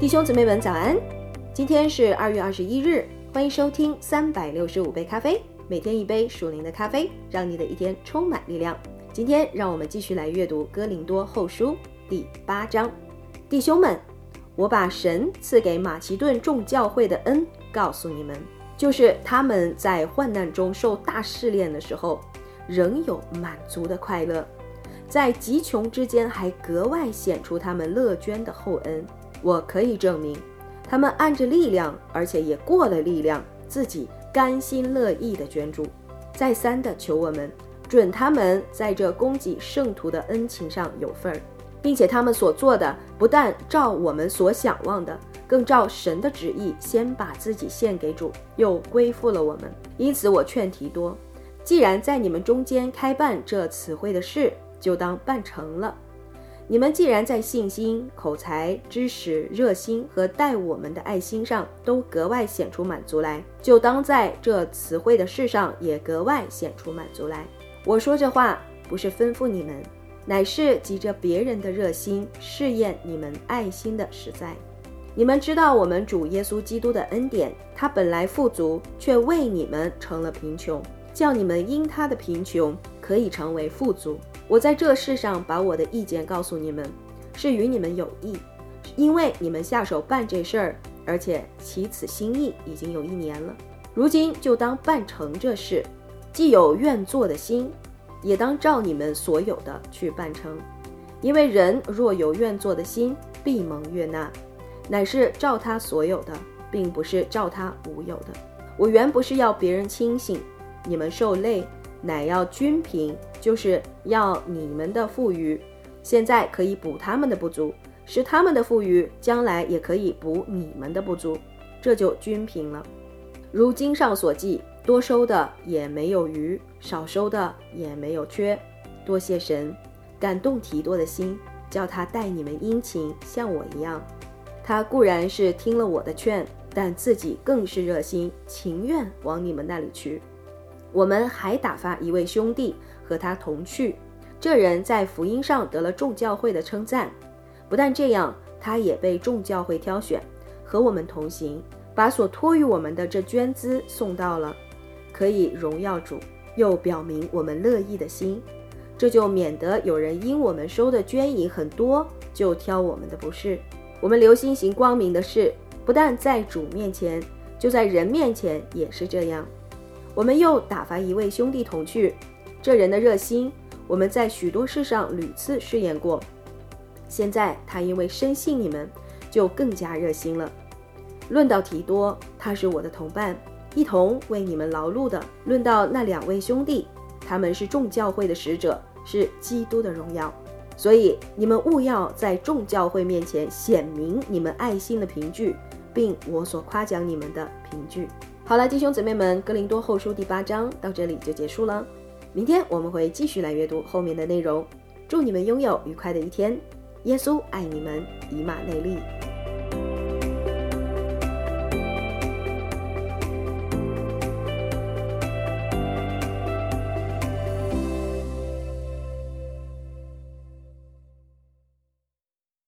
弟兄姊妹们，早安！今天是二月二十一日，欢迎收听三百六十五杯咖啡，每天一杯属灵的咖啡，让你的一天充满力量。今天让我们继续来阅读《哥林多后书》第八章。弟兄们，我把神赐给马其顿众教会的恩告诉你们，就是他们在患难中受大试炼的时候，仍有满足的快乐，在极穷之间还格外显出他们乐捐的厚恩。我可以证明，他们按着力量，而且也过了力量，自己甘心乐意的捐助，再三的求我们准他们在这供给圣徒的恩情上有份儿，并且他们所做的不但照我们所想望的，更照神的旨意，先把自己献给主，又归附了我们。因此，我劝提多，既然在你们中间开办这词汇的事，就当办成了。你们既然在信心、口才、知识、热心和待我们的爱心上都格外显出满足来，就当在这词汇的事上也格外显出满足来。我说这话不是吩咐你们，乃是急着别人的热心试验你们爱心的实在。你们知道我们主耶稣基督的恩典，他本来富足，却为你们成了贫穷，叫你们因他的贫穷可以成为富足。我在这世上把我的意见告诉你们，是与你们有益，因为你们下手办这事儿，而且起此心意已经有一年了。如今就当办成这事，既有愿做的心，也当照你们所有的去办成。因为人若有愿做的心，必蒙悦纳，乃是照他所有的，并不是照他无有的。我原不是要别人清醒，你们受累。乃要均平，就是要你们的富余，现在可以补他们的不足，使他们的富余将来也可以补你们的不足，这就均平了。如经上所记，多收的也没有余，少收的也没有缺。多谢神，感动提多的心，叫他待你们殷勤，像我一样。他固然是听了我的劝，但自己更是热心，情愿往你们那里去。我们还打发一位兄弟和他同去，这人在福音上得了众教会的称赞。不但这样，他也被众教会挑选，和我们同行，把所托于我们的这捐资送到了，可以荣耀主，又表明我们乐意的心。这就免得有人因我们收的捐银很多，就挑我们的不是。我们留心行光明的事，不但在主面前，就在人面前也是这样。我们又打发一位兄弟同去，这人的热心，我们在许多事上屡次试验过。现在他因为深信你们，就更加热心了。论到提多，他是我的同伴，一同为你们劳碌的。论到那两位兄弟，他们是众教会的使者，是基督的荣耀。所以你们务要在众教会面前显明你们爱心的凭据，并我所夸奖你们的凭据。好了，弟兄姊妹们，《哥林多后书》第八章到这里就结束了。明天我们会继续来阅读后面的内容。祝你们拥有愉快的一天。耶稣爱你们，以马内利。